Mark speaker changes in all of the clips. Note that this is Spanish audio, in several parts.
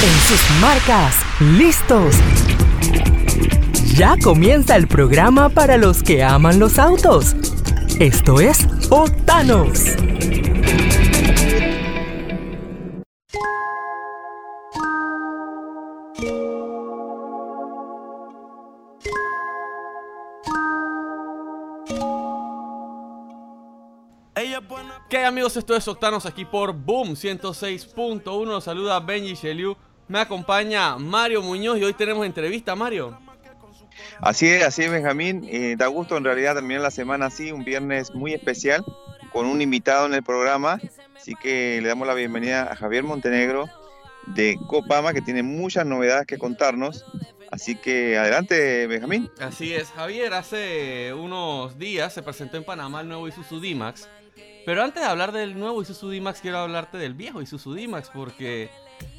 Speaker 1: En sus marcas, listos. Ya comienza el programa para los que aman los autos. Esto es Otanos.
Speaker 2: ¿Qué amigos? Esto es Octanos aquí por Boom 106.1. Saluda Benji Sheliu. Me acompaña Mario Muñoz y hoy tenemos entrevista, Mario.
Speaker 3: Así es, así es, Benjamín. Eh, da gusto en realidad terminar la semana así, un viernes muy especial, con un invitado en el programa. Así que le damos la bienvenida a Javier Montenegro de Copama, que tiene muchas novedades que contarnos. Así que adelante, Benjamín.
Speaker 2: Así es, Javier, hace unos días se presentó en Panamá el nuevo Isuzu D-Max. Pero antes de hablar del nuevo Isuzu D-Max, quiero hablarte del viejo Isuzu D-Max, porque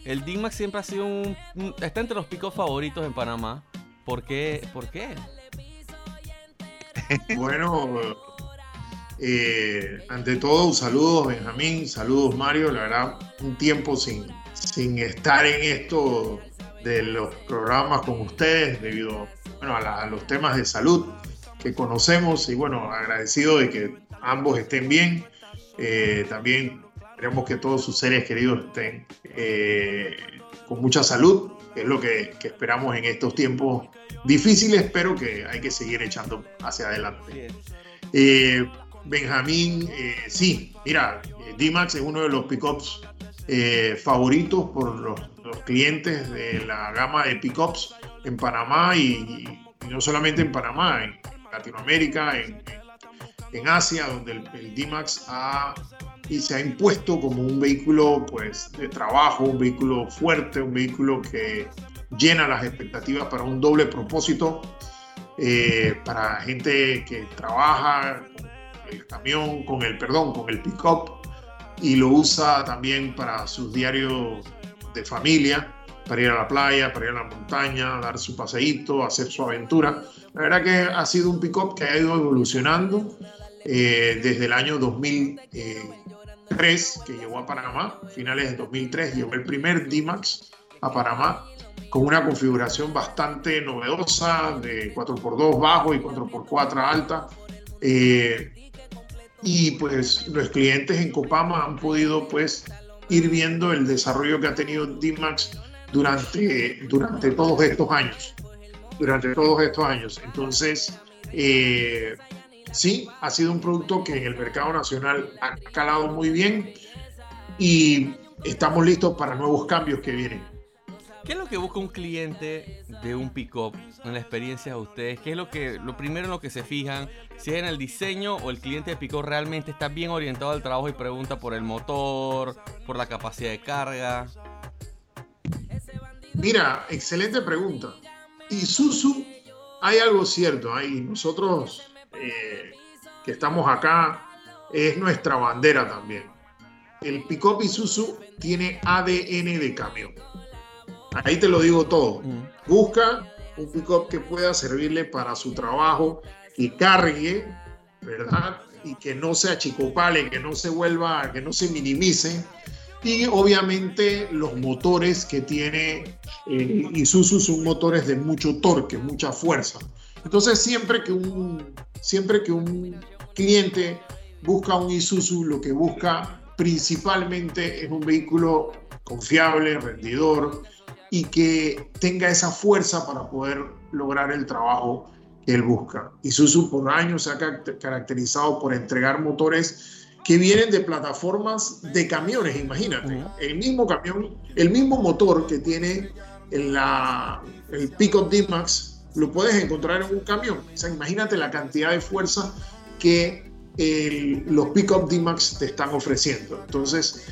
Speaker 2: el D-Max siempre ha sido un, Está entre los picos favoritos en Panamá. ¿Por qué? ¿Por qué?
Speaker 4: Bueno, eh, ante todo, saludos Benjamín, saludos Mario, la verdad, un tiempo sin, sin estar en esto de los programas con ustedes debido bueno, a, los temas de salud que conocemos y bueno, agradecido de que ambos estén bien. Eh, también queremos que todos sus seres queridos estén eh, con mucha salud, que es lo que, que, esperamos en estos tiempos difíciles, pero que hay que seguir echando hacia adelante. Eh, Benjamín, sí, mira, D-Max es uno de los pickups favoritos por los, los, clientes de la gama de pickups en Panamá y, y, no solamente en Panamá, en Latinoamérica, en, en Asia, donde el, el D-Max ha y se ha impuesto como un vehículo pues, de trabajo, un vehículo fuerte, un vehículo que llena las expectativas para un doble propósito, eh, para gente que trabaja con el camión, con el, perdón, con el pick-up y lo usa también para sus diarios de familia, para ir a la playa, para ir a la montaña, dar su paseíto, hacer su aventura. La verdad que ha sido un pick-up que ha ido evolucionando eh, desde el año 2003, que llegó a Panamá, finales de 2003, llegó el primer D-Max a Panamá con una configuración bastante novedosa de 4x2 bajo y 4x4 alta. Eh, y pues los clientes en Copama han podido pues ir viendo el desarrollo que ha tenido D-Max durante, durante todos estos años. Durante todos estos años. Entonces, eh, sí, ha sido un producto que en el mercado nacional ha calado muy bien y estamos listos para nuevos cambios que vienen.
Speaker 2: ¿Qué es lo que busca un cliente de un pick-up en la experiencia de ustedes? ¿Qué es lo, que, lo primero en lo que se fijan? Si es en el diseño o el cliente de pick-up realmente está bien orientado al trabajo y pregunta por el motor, por la capacidad de carga.
Speaker 4: Mira, excelente pregunta. Isuzu, hay algo cierto. Hay nosotros eh, que estamos acá, es nuestra bandera también. El Pickup Isuzu tiene ADN de camión. Ahí te lo digo todo. Mm. Busca un pickup que pueda servirle para su trabajo y cargue, ¿verdad? Y que no se achicopale, que no se vuelva, que no se minimice. Y obviamente los motores que tiene eh, Isuzu son motores de mucho torque, mucha fuerza. Entonces siempre que un, siempre que un cliente busca un Isuzu, lo que busca principalmente es un vehículo confiable, rendidor y que tenga esa fuerza para poder lograr el trabajo que él busca. Isuzu por años se ha caracterizado por entregar motores que vienen de plataformas de camiones, imagínate. El mismo camión, el mismo motor que tiene en la, el Pickup D-Max lo puedes encontrar en un camión. Imagínate la cantidad de fuerza que los Pickup D-Max te están ofreciendo. Entonces,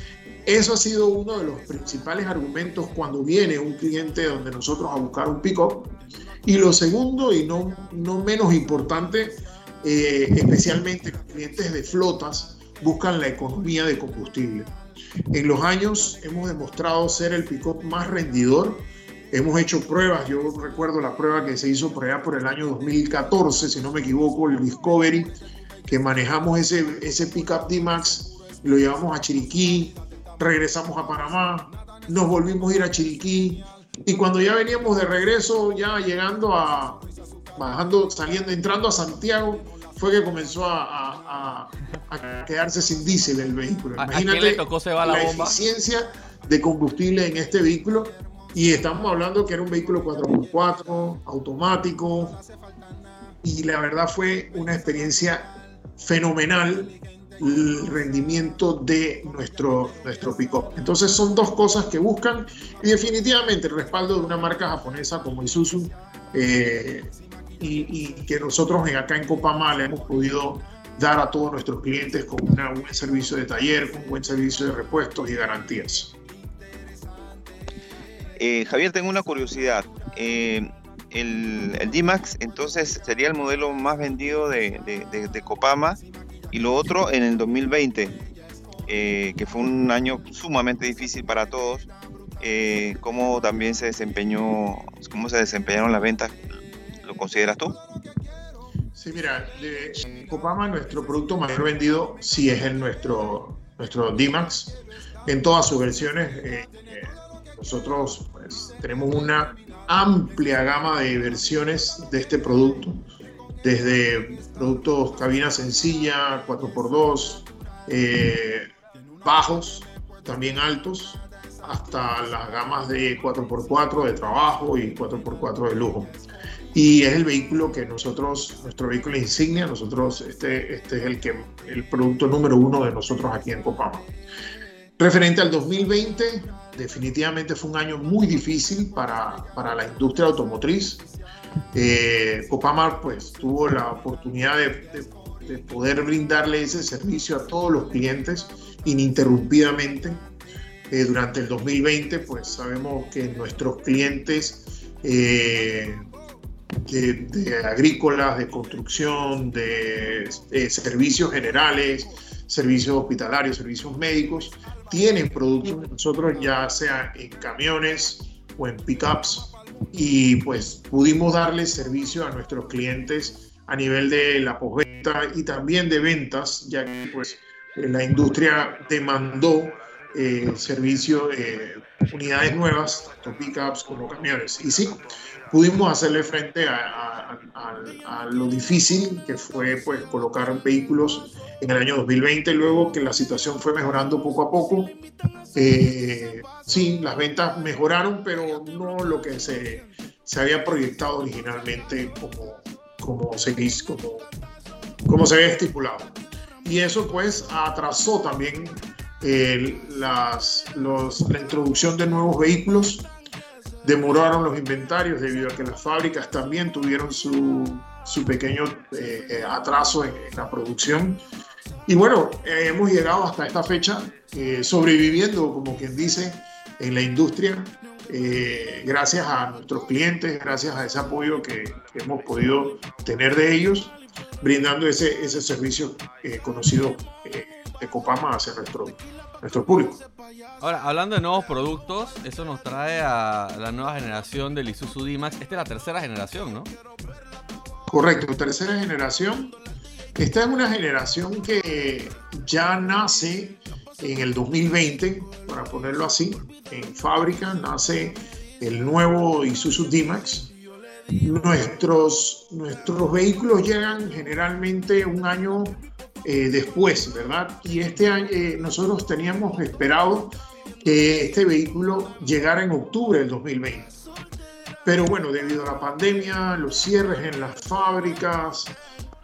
Speaker 4: eso ha sido uno de los principales argumentos cuando viene un cliente donde nosotros a buscar un pickup. Y lo segundo, y no, no menos importante, eh, especialmente los clientes de flotas, buscan la economía de combustible. En los años hemos demostrado ser el pickup más rendidor Hemos hecho pruebas, yo recuerdo la prueba que se hizo por allá por el año 2014, si no me equivoco, el Discovery, que manejamos ese, ese pickup D-Max, lo llevamos a Chiriquí, regresamos a Panamá, nos volvimos a ir a Chiriquí y cuando ya veníamos de regreso, ya llegando a, bajando, saliendo, entrando a Santiago, fue que comenzó a, quedarse sin diésel el vehículo.
Speaker 2: Imagínate tocó se va la,
Speaker 4: bomba? eficiencia de combustible en este vehículo y estamos hablando que era un vehículo 4x4, automático, y la verdad fue una experiencia fenomenal el rendimiento de nuestro, nuestro pick-up. Entonces son dos cosas que buscan y definitivamente el respaldo de una marca japonesa como Isuzu eh, y, que nosotros acá en Copama le hemos podido dar a todos nuestros clientes con un buen servicio de taller, con un buen servicio de repuestos y garantías.
Speaker 3: Eh, Javier, tengo una curiosidad. Eh, el, el D-Max entonces sería el modelo más vendido de, Copama y lo otro en el 2020, eh, que fue un año sumamente difícil para todos. ¿Cómo también se desempeñó, cómo se desempeñaron las ventas? ¿Lo consideras tú?
Speaker 4: Sí, mira, Copama nuestro producto mayor vendido sí es el nuestro, nuestro D-Max en todas sus versiones. Nosotros pues, tenemos una amplia gama de versiones de este producto, desde productos cabina sencilla, 4x2, eh, bajos, también altos, hasta las gamas de 4x4 de trabajo y 4x4 de lujo. Y es el vehículo que nosotros, nuestro vehículo insignia, nosotros, este, este es el, que, el producto número uno de nosotros aquí en Copama. Referente al 2020, definitivamente fue un año muy difícil para, para la industria automotriz. Eh, Copamar pues tuvo la oportunidad de, de, poder brindarle ese servicio a todos los clientes ininterrumpidamente. Eh, durante el 2020 pues sabemos que nuestros clientes eh, de, agrícolas, de construcción, de servicios generales, servicios hospitalarios, servicios médicos, tienen productos de nosotros, ya sea en camiones o en pickups, y pues pudimos darle servicio a nuestros clientes a nivel de la postventa y también de ventas, ya que pues la industria demandó eh, servicio, eh, unidades nuevas, tanto pickups como camiones. Y sí, pudimos hacerle frente a, lo difícil que fue pues, colocar vehículos en el año 2020, luego que la situación fue mejorando poco a poco. Eh, sí, las ventas mejoraron, pero no lo que se, se había proyectado originalmente como, como, se, como, como se había estipulado. Y eso pues atrasó también eh, las, los, la introducción de nuevos vehículos demoraron los inventarios debido a que las fábricas también tuvieron su, su pequeño eh, eh, atraso en, la producción. Y bueno, eh, hemos llegado hasta esta fecha sobreviviendo, como quien dice, en la industria, gracias a nuestros clientes, gracias a ese apoyo que, que hemos podido tener de ellos, brindando ese, ese servicio conocido de Copama hacia nuestro, nuestro público.
Speaker 2: Ahora, hablando de nuevos productos, eso nos trae a la nueva generación del Isuzu D-Max. Esta es la tercera generación, ¿no?
Speaker 4: Correcto, tercera generación. Esta es una generación que ya nace en el 2020, para ponerlo así, en fábrica, nace el nuevo Isuzu D-Max. Nuestros, nuestros vehículos llegan generalmente un año eh, después, ¿verdad? Y este año eh, nosotros teníamos esperado que este vehículo llegara en octubre del 2020. Pero bueno, debido a la pandemia, los cierres en las fábricas,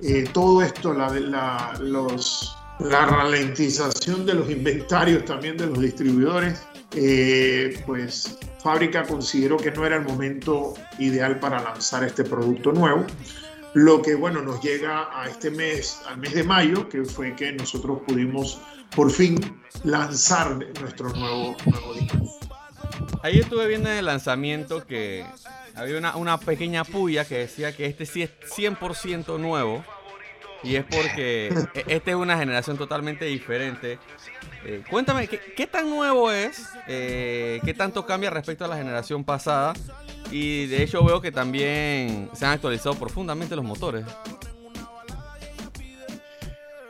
Speaker 4: eh, todo esto, la, la, los, la ralentización de los inventarios también de los distribuidores, pues fábrica consideró que no era el momento ideal para lanzar este producto nuevo. Lo que, bueno, nos llega a este mes, al mes de mayo, que fue que nosotros pudimos por fin lanzar nuestro nuevo, disco.
Speaker 2: Ahí estuve viendo en el lanzamiento que había una, una pequeña puya que decía que este sí es 100% nuevo. Y es porque e, esta es una generación totalmente diferente. Eh, cuéntame, ¿qué, tan nuevo es? Eh, ¿Qué tanto cambia respecto a la generación pasada? Y de hecho veo que también se han actualizado profundamente los motores.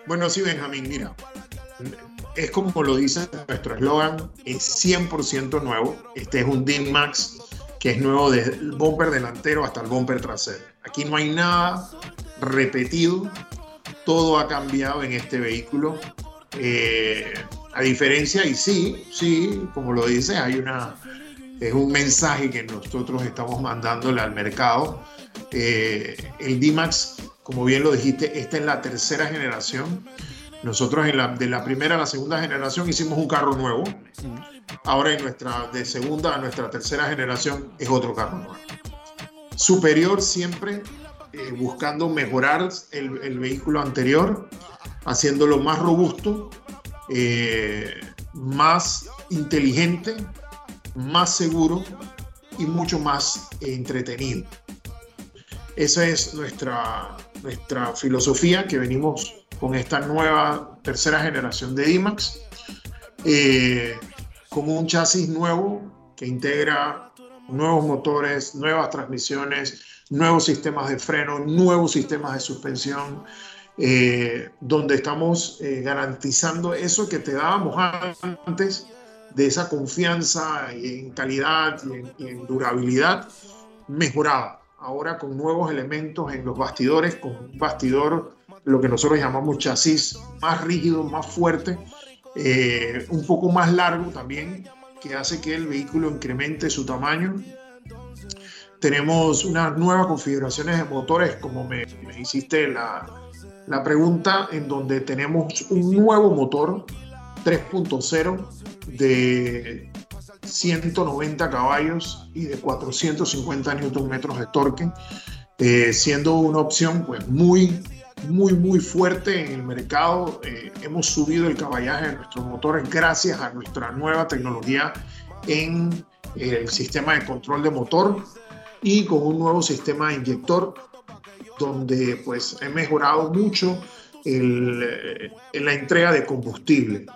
Speaker 4: Bueno, sí, Benjamín, mira. es como lo dice nuestro eslogan, es 100% nuevo. Este es un D-Max que es nuevo desde el bumper delantero hasta el bumper trasero. Aquí no hay nada repetido, todo ha cambiado en este vehículo. Eh, a diferencia, y sí, sí, como lo dice, hay una, es un mensaje que nosotros estamos mandándole al mercado. Eh, el D-Max, como bien lo dijiste, esta es la tercera generación. Nosotros en la, de la primera a la segunda generación hicimos un carro nuevo. Ahora en nuestra, de segunda a nuestra tercera generación es otro carro nuevo. Superior siempre eh, buscando mejorar el, vehículo anterior, haciéndolo más robusto, eh, más inteligente, más seguro y mucho más entretenido. Esa es nuestra, nuestra filosofía que venimos con esta nueva tercera generación de D-Max, eh, como un chasis nuevo que integra nuevos motores, nuevas transmisiones, nuevos sistemas de freno, nuevos sistemas de suspensión, eh, donde estamos eh, garantizando eso que te dábamos antes de esa confianza en calidad y en, durabilidad mejorada. Ahora con nuevos elementos en los bastidores, con un bastidor, lo que nosotros llamamos chasis más rígido, más fuerte, eh, un poco más largo también, que hace que el vehículo incremente su tamaño. Tenemos unas nuevas configuraciones de motores, como me, me hiciste la, la pregunta, en donde tenemos un nuevo motor 3.0 de 190 caballos y de 450 Nm de torque, eh, siendo una opción pues muy, muy, muy fuerte en el mercado. Eh, hemos subido el caballaje de nuestros motores gracias a nuestra nueva tecnología en el sistema de control de motor y con un nuevo sistema de inyector donde pues he mejorado mucho el, en la entrega de combustible.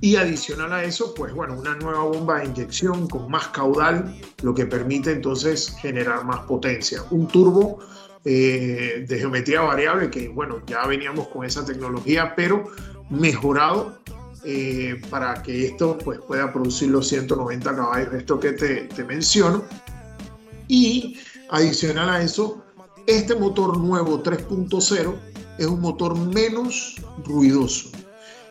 Speaker 4: Y adicional a eso, pues bueno, una nueva bomba de inyección con más caudal, lo que permite entonces generar más potencia. Un turbo eh, de geometría variable, que bueno, ya veníamos con esa tecnología, pero mejorado eh, para que esto pues, pueda producir los 190 caballos, esto que te, te menciono. Y adicional a eso, este motor nuevo 3.0 es un motor menos ruidoso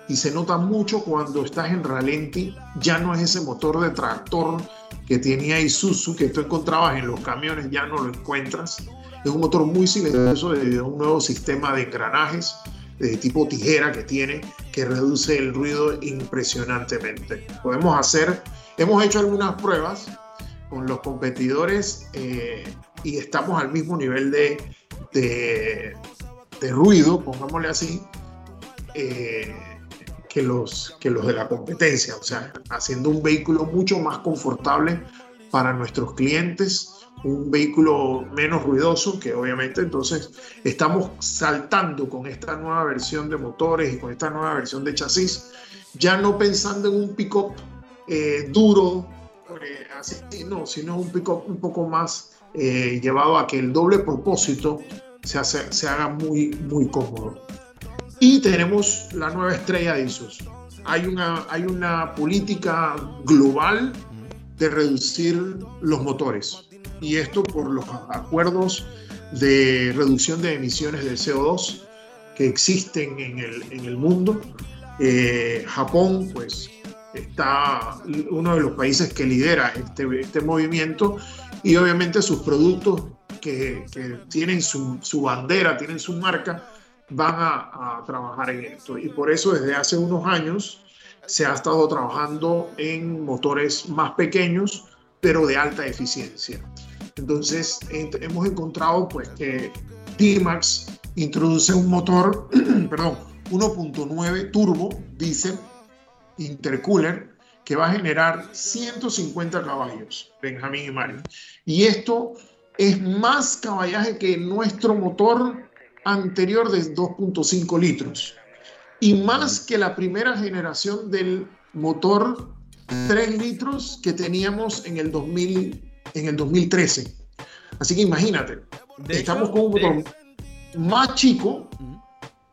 Speaker 4: y se nota mucho cuando estás en ralenti, ya no es ese motor de tractor que tenía Isuzu que tú encontrabas en los camiones, ya no lo encuentras. Es un motor muy silencioso a un nuevo sistema de engranajes de tipo tijera que tiene que reduce el ruido impresionantemente. Podemos hacer, hemos hecho algunas pruebas con los competidores eh, y estamos al mismo nivel de, de, ruido, pongámosle así, eh, que, los, que los de la competencia, o sea, haciendo un vehículo mucho más confortable para nuestros clientes, un vehículo menos ruidoso, que obviamente entonces estamos saltando con esta nueva versión de motores y con esta nueva versión de chasis, ya no pensando en un pick-up eh, duro, eh, así, no, sino un pick-up un poco más eh, llevado a que el doble propósito se, hace, se haga muy, muy cómodo. Y tenemos la nueva estrella de ISOS. Hay una, hay una política global de reducir los motores. Y esto por los acuerdos de reducción de emisiones de CO2 que existen en el, en el mundo. Eh, Japón, pues, está uno de los países que lidera este, este movimiento y obviamente sus productos que, tienen su, bandera, tienen su marca, van a, trabajar en esto. Y por eso desde hace unos años se ha estado trabajando en motores más pequeños, pero de alta eficiencia. Entonces hemos encontrado pues que D-Max introduce un motor, perdón, 1.9 turbo diésel intercooler que va a generar 150 caballos, Benjamín y Mario. Y esto es más caballaje que nuestro motor anterior de 2.5 litros y más que la primera generación del motor 3 litros que teníamos en el, 2000, en el 2013. Así que imagínate, estamos con un motor más chico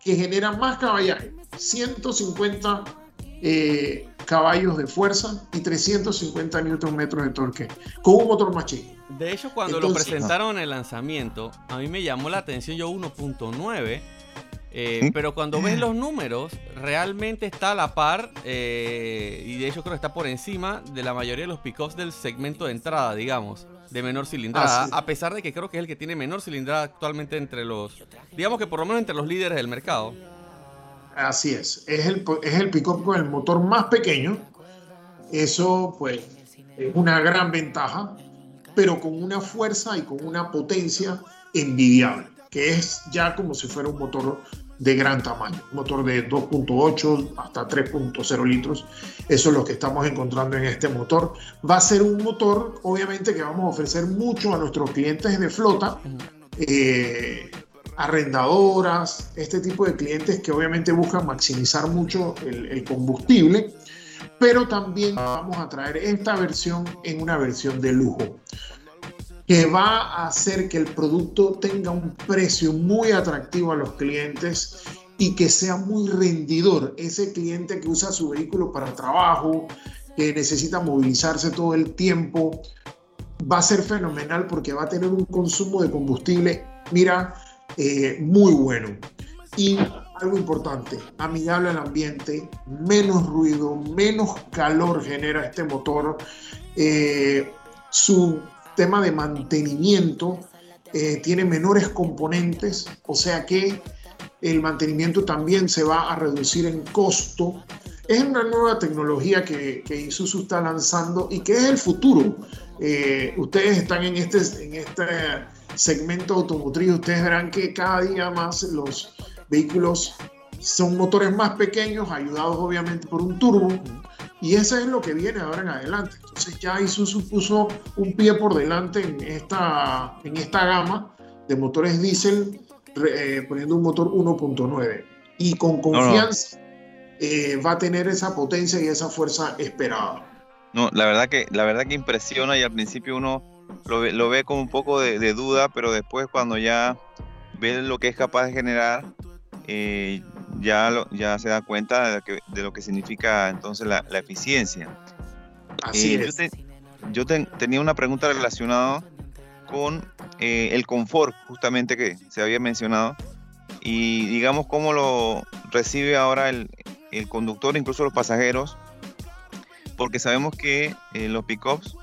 Speaker 4: que genera más caballaje, 150 eh, caballos de fuerza y 350 Nm de torque, con un motor más chico.
Speaker 2: De hecho, cuando lo presentaron en el lanzamiento, a mí me llamó la atención yo 1.9 eh, pero cuando ves los números, realmente está a la par eh, y de hecho creo que está por encima de la mayoría de los pickups del segmento de entrada, digamos, de menor cilindrada, a pesar de que creo que es el que tiene menor cilindrada actualmente entre los, digamos que por lo menos entre los líderes del mercado.
Speaker 4: Así es, es el, es el pickup con el motor más pequeño, eso pues es una gran ventaja, pero con una fuerza y con una potencia envidiable que es ya como si fuera un motor de gran tamaño, un motor de 2.8 hasta 3.0 litros. Eso es lo que estamos encontrando en este motor. Va a ser un motor, obviamente, que vamos a ofrecer mucho a nuestros clientes de flota, eh, arrendadoras, este tipo de clientes que obviamente buscan maximizar mucho el, combustible, pero también vamos a traer esta versión en una versión de lujo que va a hacer que el producto tenga un precio muy atractivo a los clientes y que sea muy rendidor. Ese cliente que usa su vehículo para trabajo, que necesita movilizarse todo el tiempo, va a ser fenomenal porque va a tener un consumo de combustible, mira, eh, muy bueno. Y algo importante, amigable al ambiente, menos ruido, menos calor genera este motor. Eh, su tema de mantenimiento eh, tiene menores componentes, o sea que el mantenimiento también se va a reducir en costo. Es una nueva tecnología que, que Isuzu está lanzando y que es el futuro. Eh, ustedes están en este, en este segmento automotriz, ustedes verán que cada día más los vehículos son motores más pequeños, ayudados obviamente por un turbo, y eso es lo que viene ahora en adelante. Entonces ya Isuzu puso un pie por delante en esta, en esta gama de motores diésel, eh, poniendo un motor 1.9. Y con confianza eh, va a tener esa potencia y esa fuerza esperada.
Speaker 3: No, la verdad que, la verdad que impresiona y al principio uno lo ve, lo ve con un poco de, duda, pero después cuando ya ve lo que es capaz de generar, eh, ya, ya se da cuenta de, lo que significa entonces la, eficiencia.
Speaker 4: Así eh,
Speaker 3: es. Yo, tenía una pregunta relacionada con eh, el confort, justamente que se había mencionado, y digamos cómo lo recibe ahora el, conductor, incluso los pasajeros, porque sabemos que eh, los pickups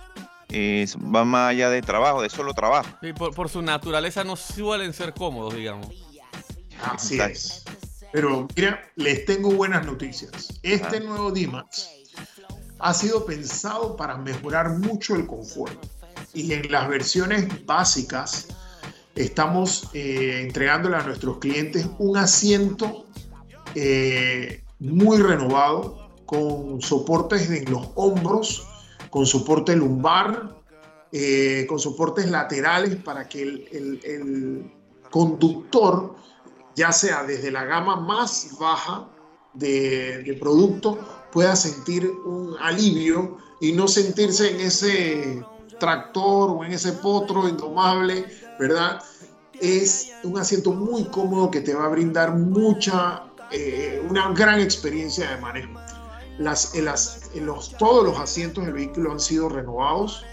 Speaker 3: van más allá de trabajo, de solo trabajo.
Speaker 2: por, por, su naturaleza no suelen ser cómodos, digamos.
Speaker 4: Así es. Pero mira, les tengo buenas noticias. Este ah. nuevo D-Max ha sido pensado para mejorar mucho el confort. Y en las versiones básicas estamos eh, entregándole a nuestros clientes un asiento eh, muy renovado con soportes en los hombros, con soporte lumbar, eh, con soportes laterales para que el, conductor ya sea desde la gama más baja de, producto, pueda sentir un alivio y no sentirse en ese tractor o en ese potro indomable, ¿verdad? Es un asiento muy cómodo que te va a brindar mucha, eh, una gran experiencia de manejo. Las, los, todos los asientos del vehículo han sido renovados.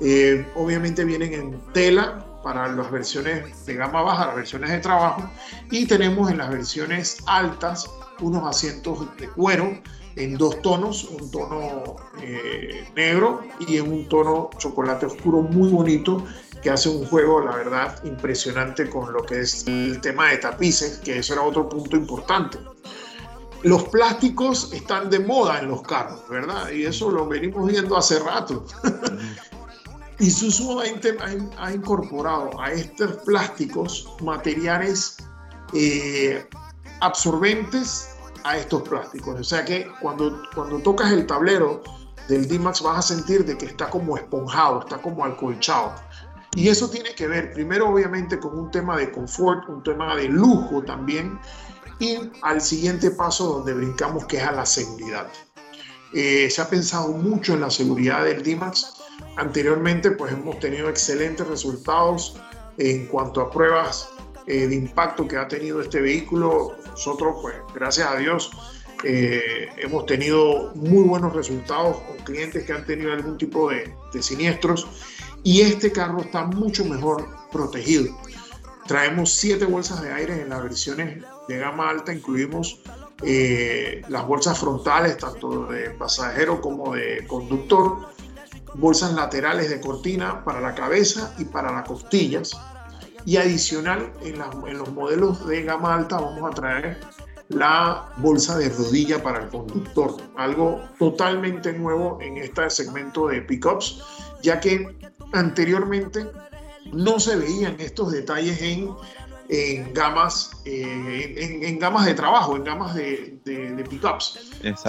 Speaker 4: Eh, obviamente vienen en tela, para las versiones de gama baja, las versiones de trabajo, y tenemos en las versiones altas unos asientos de cuero en dos tonos, un tono eh, negro y en un tono chocolate oscuro muy bonito que hace un juego, la verdad, impresionante con lo que es el tema de tapices, que eso era otro punto importante. Los plásticos están de moda en los carros, ¿verdad? Y eso lo venimos viendo hace rato. Y Isuzu ha, incorporado a estos plásticos materiales eh, absorbentes a estos plásticos. O sea que cuando, cuando tocas el tablero del D-Max vas a sentir de que está como esponjado, está como alcolchado. Y eso tiene que ver primero obviamente con un tema de confort, un tema de lujo también, y al siguiente paso donde brincamos que es a la seguridad. Eh, se ha pensado mucho en la seguridad del D-Max Anteriormente, pues hemos tenido excelentes resultados en cuanto a pruebas eh, de impacto que ha tenido este vehículo. Nosotros, pues, gracias a Dios, Eh, hemos tenido muy buenos resultados con clientes que han tenido algún tipo de, de siniestros y este carro está mucho mejor protegido. Traemos siete bolsas de aire en las versiones de gama alta, incluimos eh, las bolsas frontales, tanto de pasajero como de conductor, bolsas laterales de cortina para la cabeza y para las costillas. Y adicional, en, en los modelos de gama alta vamos a traer la bolsa de rodilla para el conductor, algo totalmente nuevo en este segmento de pickups, ya que anteriormente no se veían estos detalles en en gamas, eh, en, gamas de trabajo, en gamas de, de, pickups.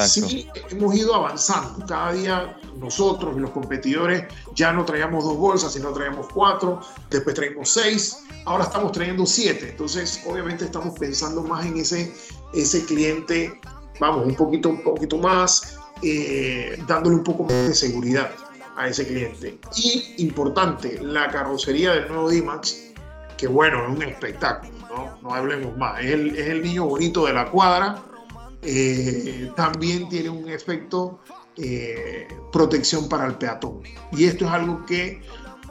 Speaker 4: Sí, hemos ido avanzando. Cada día nosotros y los competidores ya no traíamos dos bolsas, sino traíamos cuatro, después traímos seis, ahora estamos trayendo siete. Entonces, obviamente estamos pensando más en ese, ese cliente, vamos, un poquito, un poquito más, eh, dándole un poco más de seguridad a ese cliente. Y importante, la carrocería del nuevo D-Max que bueno, es un espectáculo, no, no hablemos más. Es el, es el, niño bonito de la cuadra. Eh, también tiene un efecto eh, protección para el peatón. Y esto es algo que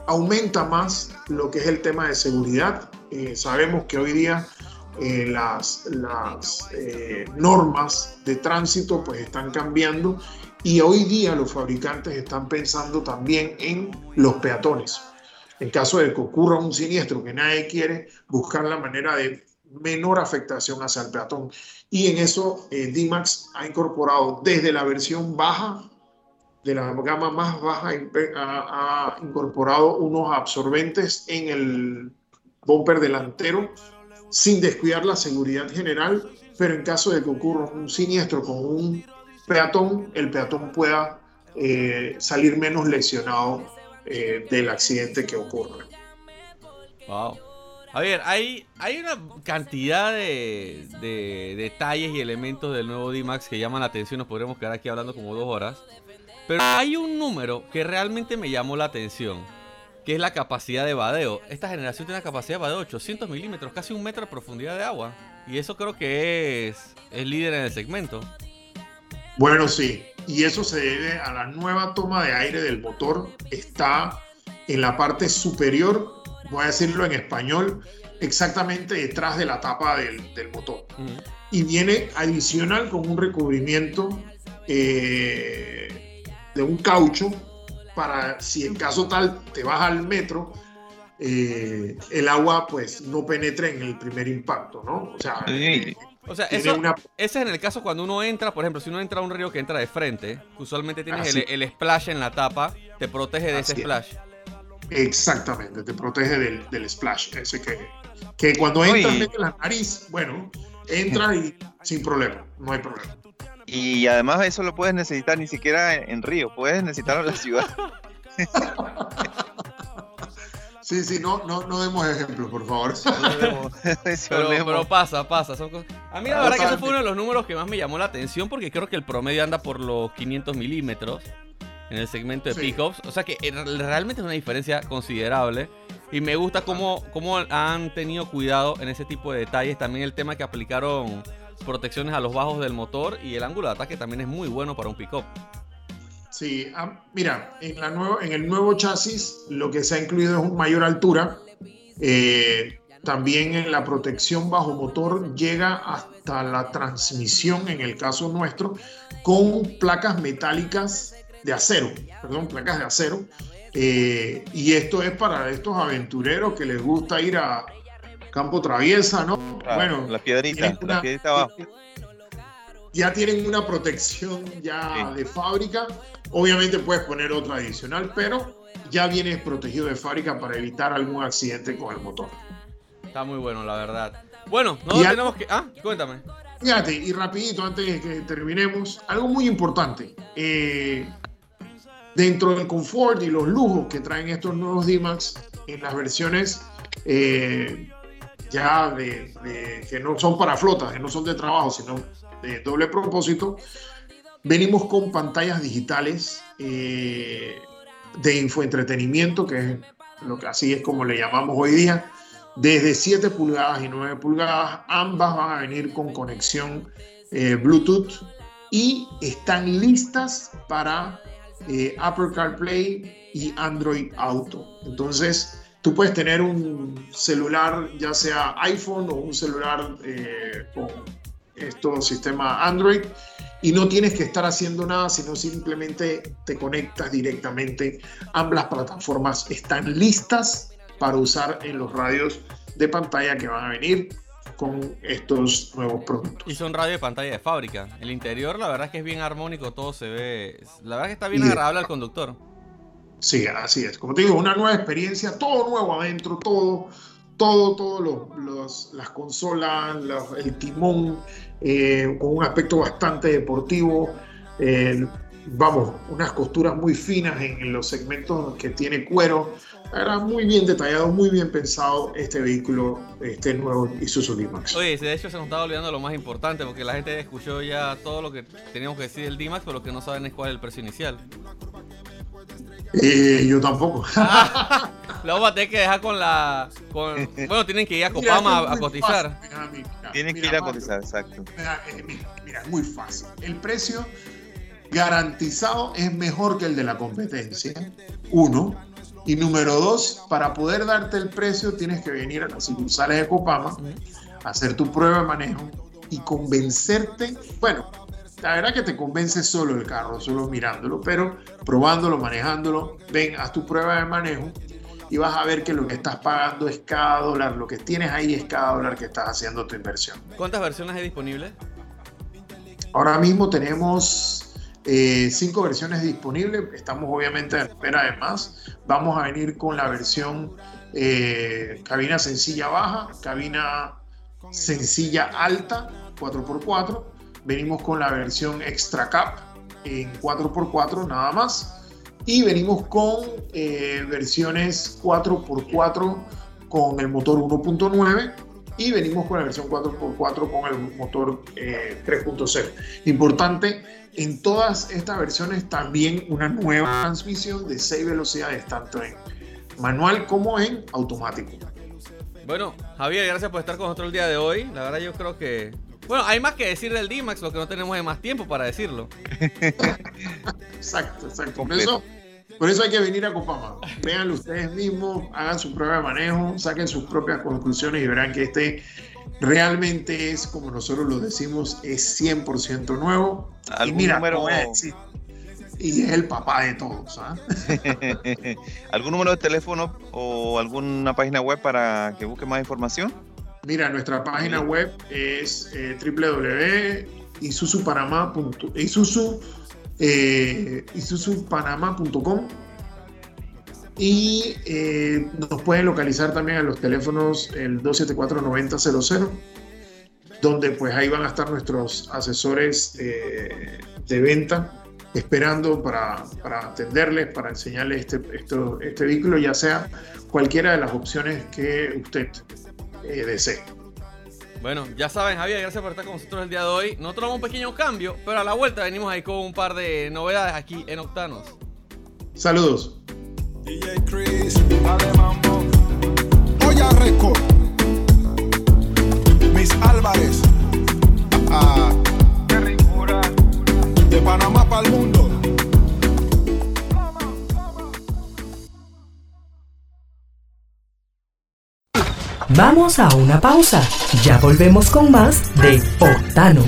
Speaker 4: aumenta más lo que es el tema de seguridad. Eh, sabemos que hoy día las, las normas de tránsito pues están cambiando y hoy día los fabricantes están pensando también en los peatones en caso de que ocurra un siniestro que nadie quiere, buscar la manera de menor afectación hacia el peatón. Y en eso eh, D-Max ha incorporado desde la versión baja, de la gama más baja, ha, ha incorporado unos absorbentes en el bumper delantero sin descuidar la seguridad general, pero en caso de que ocurra un siniestro con un peatón, el peatón pueda eh, salir menos lesionado eh, del accidente que ocurre.
Speaker 2: Wow. A ver, hay, hay una cantidad de, detalles y elementos del nuevo D-Max que llaman la atención. Nos podremos quedar aquí hablando como dos horas. Pero hay un número que realmente me llamó la atención, que es la capacidad de vadeo. Esta generación tiene una capacidad de vadeo de 800 milímetros, casi un metro de profundidad de agua. Y eso creo que es, es líder en el segmento.
Speaker 4: Bueno, sí, y eso se debe a la nueva toma de aire del motor. Está en la parte superior, voy a decirlo en español, exactamente detrás de la tapa del, motor. Y viene adicional con un recubrimiento eh, de un caucho para si en caso tal te vas al metro, eh, el agua pues no penetre en el primer impacto, ¿no?
Speaker 2: O sea, o sea, eso, ese es en el caso cuando uno entra, por ejemplo, si uno entra a un río que entra de frente, usualmente tienes el, splash en la tapa, te protege de ese splash.
Speaker 4: Exactamente, te protege del, splash, ese que, que cuando entras mete la nariz, bueno, entra y sin problema, no hay problema.
Speaker 3: Y además eso lo puedes necesitar ni siquiera en, río, puedes necesitarlo en la ciudad.
Speaker 4: Sí, sí, no, no, no demos ejemplos, por favor.
Speaker 2: pero, pasa, pasa. A mí la verdad que ese fue uno de los números que más me llamó la atención porque creo que el promedio anda por los 500 milímetros en el segmento de pickups. O sea que eh, realmente es una diferencia considerable. Y me gusta cómo, cómo han tenido cuidado en ese tipo de detalles. También el tema que aplicaron protecciones a los bajos del motor y el ángulo de ataque también es muy bueno para un pickup.
Speaker 4: Sí, ah, mira, en, la nuevo, en el nuevo chasis lo que se ha incluido es una mayor altura. Eh, también en la protección bajo motor llega hasta la transmisión, en el caso nuestro, con placas metálicas de acero, perdón, placas de acero. Eh, y esto es para estos aventureros que les gusta ir a campo traviesa, ¿no?
Speaker 3: bueno, la piedrita, la piedrita abajo
Speaker 4: ya tienen una protección ya de fábrica. Obviamente puedes poner otra adicional, pero ya vienes protegido de fábrica para evitar algún accidente con el motor.
Speaker 2: Está muy bueno, la verdad. Bueno, no tenemos que... Ah, cuéntame.
Speaker 4: Fíjate, y rapidito, antes de que terminemos, algo muy importante. Eh, dentro del confort y los lujos que traen estos nuevos D-Max en las versiones eh, ya de, que no son para flotas, que no son de trabajo, sino de doble propósito, venimos con pantallas digitales eh, de infoentretenimiento, que es lo que así es como le llamamos hoy día, desde 7 pulgadas y 9 pulgadas, ambas van a venir con conexión eh, Bluetooth y están listas para eh, Apple CarPlay y Android Auto. Entonces, tú puedes tener un celular, ya sea iPhone o un celular eh, con estos sistema Android, y no tienes que estar haciendo nada, sino simplemente te conectas directamente. Ambas plataformas están listas para usar en los radios de pantalla que van a venir con estos nuevos productos.
Speaker 2: Y son radio de pantalla de fábrica. El interior, la verdad es que es bien armónico, todo se ve. La verdad es que está bien agradable al conductor.
Speaker 4: Sí, así es. Como te digo, una nueva experiencia, todo nuevo adentro, todo, todo, todo los, las consolas, el timón, eh, con un aspecto bastante deportivo. Eh, vamos, unas costuras muy finas en, los segmentos que tiene cuero. Era muy bien detallado, muy bien pensado este vehículo, este nuevo Isuzu D-Max.
Speaker 2: Oye, de hecho se nos estaba olvidando lo más importante, porque la gente escuchó ya todo lo que teníamos que decir del D-Max, pero lo que no saben es cuál es el precio inicial.
Speaker 4: Eh, yo tampoco.
Speaker 2: La vamos a tener que dejar con la. bueno, tienen que ir a Copama a, cotizar.
Speaker 3: tienen que ir a cotizar, exacto.
Speaker 4: Eh, mira, mira, muy fácil. El precio garantizado es mejor que el de la competencia. Uno. Y número dos, para poder darte el precio tienes que venir a las sucursales de Copama, hacer tu prueba de manejo y convencerte. Bueno, la verdad que te convence solo el carro, solo mirándolo, pero probándolo, manejándolo, ven, haz tu prueba de manejo y vas a ver que lo que estás pagando es cada dólar, lo que tienes ahí es cada dólar que estás haciendo tu inversión.
Speaker 2: ¿Cuántas versiones hay disponibles?
Speaker 4: Ahora mismo tenemos eh, cinco versiones disponibles, estamos obviamente a espera de más. Vamos a venir con la versión eh, cabina sencilla baja, cabina sencilla alta, 4x4. Venimos con la versión extra cap en 4x4 nada más y venimos con eh, versiones 4x4 con el motor 1.9 y venimos con la versión 4x4 con el motor 3.0. Eh, Importante, en todas estas versiones también una nueva transmisión de 6 velocidades, tanto en manual como en automático.
Speaker 2: Bueno, Javier, gracias por estar con nosotros el día de hoy. La verdad yo creo que... Bueno, hay más que decir del D-Max, lo que no tenemos es más tiempo para decirlo.
Speaker 4: exacto, exacto. eso por eso hay que venir a Copama. Véanlo ustedes mismos, hagan su prueba de manejo, saquen sus propias conclusiones y verán que este realmente es, como nosotros lo decimos, es 100% nuevo. Y mira, número... y es el papá de todos. ¿ah?
Speaker 3: ¿Algún número de teléfono o alguna página web para que busque más información?
Speaker 4: Mira, nuestra página web es eh, www.isuzupanamá.isuzu eh, isuzupanama.com y eh, nos pueden localizar también a los teléfonos el 274-9000 donde pues ahí van a estar nuestros asesores eh, de venta esperando para, para, atenderles, para enseñarles este, este vehículo, ya sea cualquiera de las opciones que usted eh, desee.
Speaker 2: Bueno, ya saben, Javier, gracias por estar con nosotros el día de hoy. Nosotros damos un pequeño cambio, pero a la vuelta venimos ahí con un par de novedades aquí en Octanos.
Speaker 4: Saludos.
Speaker 5: DJ Chris, mambo. Oya Record. Miss Álvarez.
Speaker 1: Vamos a una pausa. Ya volvemos con más de Octanos.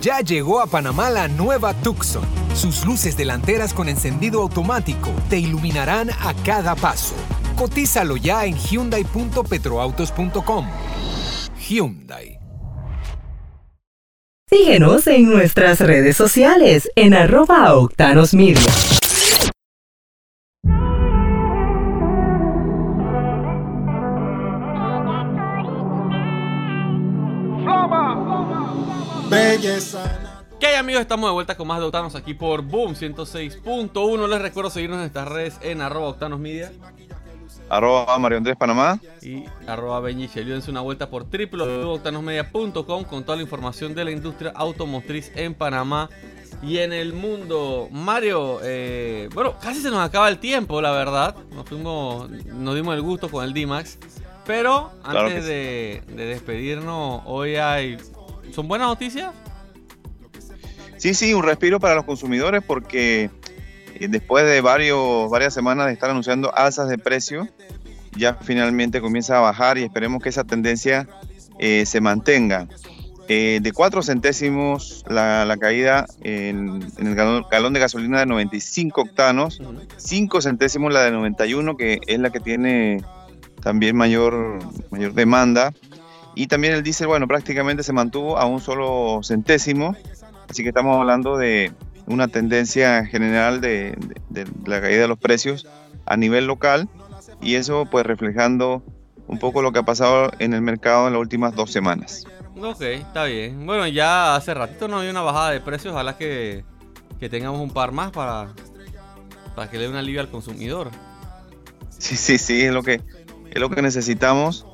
Speaker 6: Ya llegó a Panamá la nueva Tucson. Sus luces delanteras con encendido automático te iluminarán a cada paso. Cotízalo ya en hyundai.petroautos.com. Hyundai.
Speaker 1: Síguenos en nuestras redes sociales en arroba Octanos Media.
Speaker 2: ¿Qué hay amigos? Estamos de vuelta con más de Octanos aquí por Boom 106.1. Les recuerdo seguirnos en nuestras redes en arroba Octanos Media.
Speaker 3: Arroba Mario Andrés Panamá.
Speaker 2: Y arroba Benjichel. Dense una vuelta por www.octanosmedia.com con toda la información de la industria automotriz en Panamá y en el mundo. Mario, eh, bueno, casi se nos acaba el tiempo, la verdad. Nos fuimos, nos dimos el gusto con el D-Max. Pero
Speaker 3: Claro
Speaker 2: antes de despedirnos, hoy hay... ¿Son buenas noticias?
Speaker 3: Sí, sí, un respiro para los consumidores porque eh, después de varios, varias semanas de estar anunciando alzas de precio, ya finalmente comienza a bajar y esperemos que esa tendencia eh, se mantenga. Eh, de 4 centésimos la, la caída en, en el galón, galón de gasolina de 95 octanos, 5 centésimos la de 91, que es la que tiene también mayor, mayor demanda. Y también el diésel, bueno, prácticamente se mantuvo a un solo centésimo. Así que estamos hablando de una tendencia general de, de- de la caída de los precios a nivel local. Y eso pues reflejando un poco lo que ha pasado en el mercado en las últimas dos semanas.
Speaker 2: Ok, está bien. Bueno, ya hace ratito no había una bajada de precios. Ojalá que, que tengamos un par más para, para que le dé un alivio al consumidor.
Speaker 3: Sí, sí, sí, es lo que, es lo que necesitamos.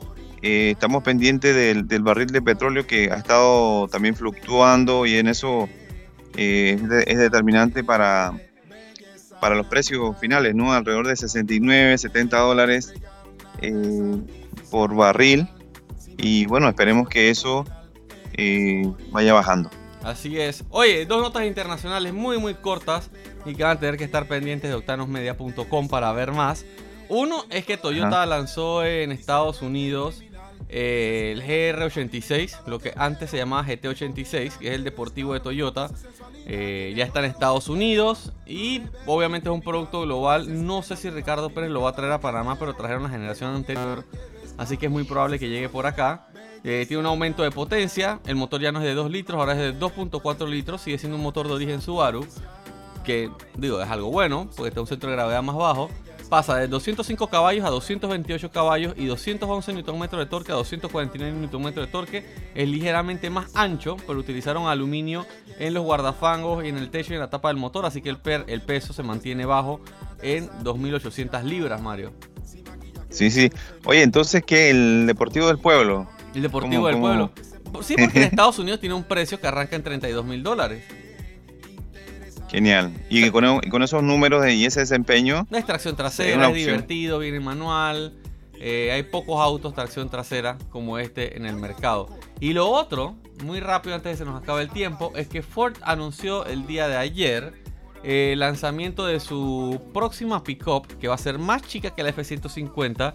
Speaker 3: Eh, estamos pendientes del, del barril de petróleo que ha estado también fluctuando y en eso eh, es, de- es determinante para, para los precios finales, ¿no? Alrededor de 69, 70 dólares eh, por barril. Y bueno, esperemos que eso vaya bajando.
Speaker 2: Así es. Oye, dos notas internacionales muy muy cortas y que van a tener que estar pendientes de octanosmedia.com para ver más. Uno es que Toyota
Speaker 3: Ajá.
Speaker 2: lanzó en Estados Unidos eh, el GR86, lo que antes se llamaba GT86, que es el deportivo de Toyota. Eh, ya está en Estados Unidos y obviamente es un producto global. No sé si Ricardo Pérez lo va a traer a Panamá, pero trajeron la generación anterior. Así que es muy probable que llegue por acá. Eh, tiene un aumento de potencia. El motor ya no es de 2 litros, ahora es de 2.4 litros. Sigue siendo un motor de origen Subaru. Que digo, es algo bueno, porque está un centro de gravedad más bajo. Pasa de 205 caballos a 228 caballos y 211 Nm de torque a 249 Nm de torque. Es ligeramente más ancho, pero utilizaron aluminio en los guardafangos y en el techo y en la tapa del motor. Así que el, per- el peso se mantiene bajo en 2800 libras, Mario.
Speaker 3: Sí, sí. Oye, entonces, ¿qué? El Deportivo del Pueblo.
Speaker 2: El Deportivo
Speaker 3: ¿Cómo-
Speaker 2: del
Speaker 3: cómo?
Speaker 2: Pueblo. Sí, porque en Estados Unidos tiene un precio que arranca en 32 mil dólares.
Speaker 3: Genial. Y con, con esos números de- y ese desempeño,
Speaker 2: No es tracción trasera, es
Speaker 3: opción.
Speaker 2: divertido, viene manual. eh, hay pocos autos tracción trasera como este en el mercado. Y lo otro, muy rápido antes de que se nos acabe el tiempo, es que Ford anunció el día de ayer eh, el lanzamiento de su próxima pickup, que va a ser más chica que la F-150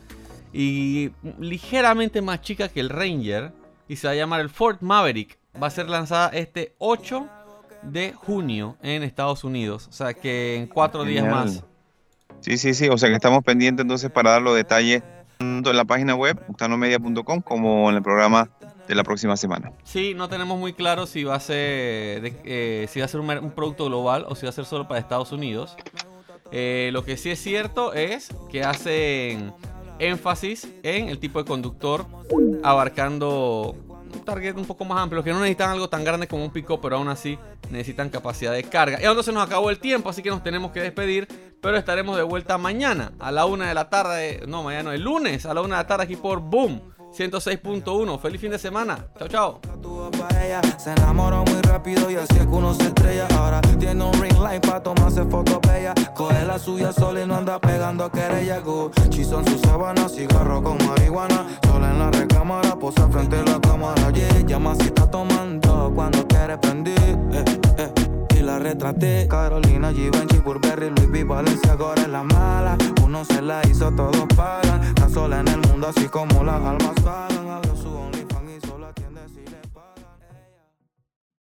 Speaker 2: y ligeramente más chica que el Ranger. Y se va a llamar el Ford Maverick. Va a ser lanzada este 8 de junio en Estados Unidos. O sea que en cuatro días más.
Speaker 3: Sí, sí, sí. O sea que estamos pendientes entonces para dar los detalles tanto en la página web, octanomedia.com, como en el programa de la próxima semana.
Speaker 2: Sí, no tenemos muy claro si va a ser, de- eh, si va a ser un producto global o si va a ser solo para Estados Unidos. Eh, lo que sí es cierto es que hacen énfasis en el tipo de conductor, abarcando un target un poco más amplio, que no necesitan algo tan grande como un pico, pero aún así necesitan capacidad de carga. Y ahora se nos acabó el tiempo, así que nos tenemos que despedir, pero estaremos de vuelta mañana a la una de la tarde, no, mañana no, el lunes a la una de la tarde aquí por Boom 106.1. Feliz fin de semana. Chao, chao.
Speaker 7: Se enamoró muy rápido y así es que uno se estrella. Ahora tiene un ring light pa' tomarse fotos bella. Coge la suya sola y no anda pegando querella. Gucci son sus sábanas, cigarro con marihuana. Sola en la recámara, posa frente a la cámara. Yeah, llama si está tomando cuando quiere prender. Eh, la retraté. Carolina, Givenchy, Burberry, Louis V, Valencia, ahora es la mala. Uno se la hizo, todos pagan. Está sola en el mundo así como las almas pagan. Abrió su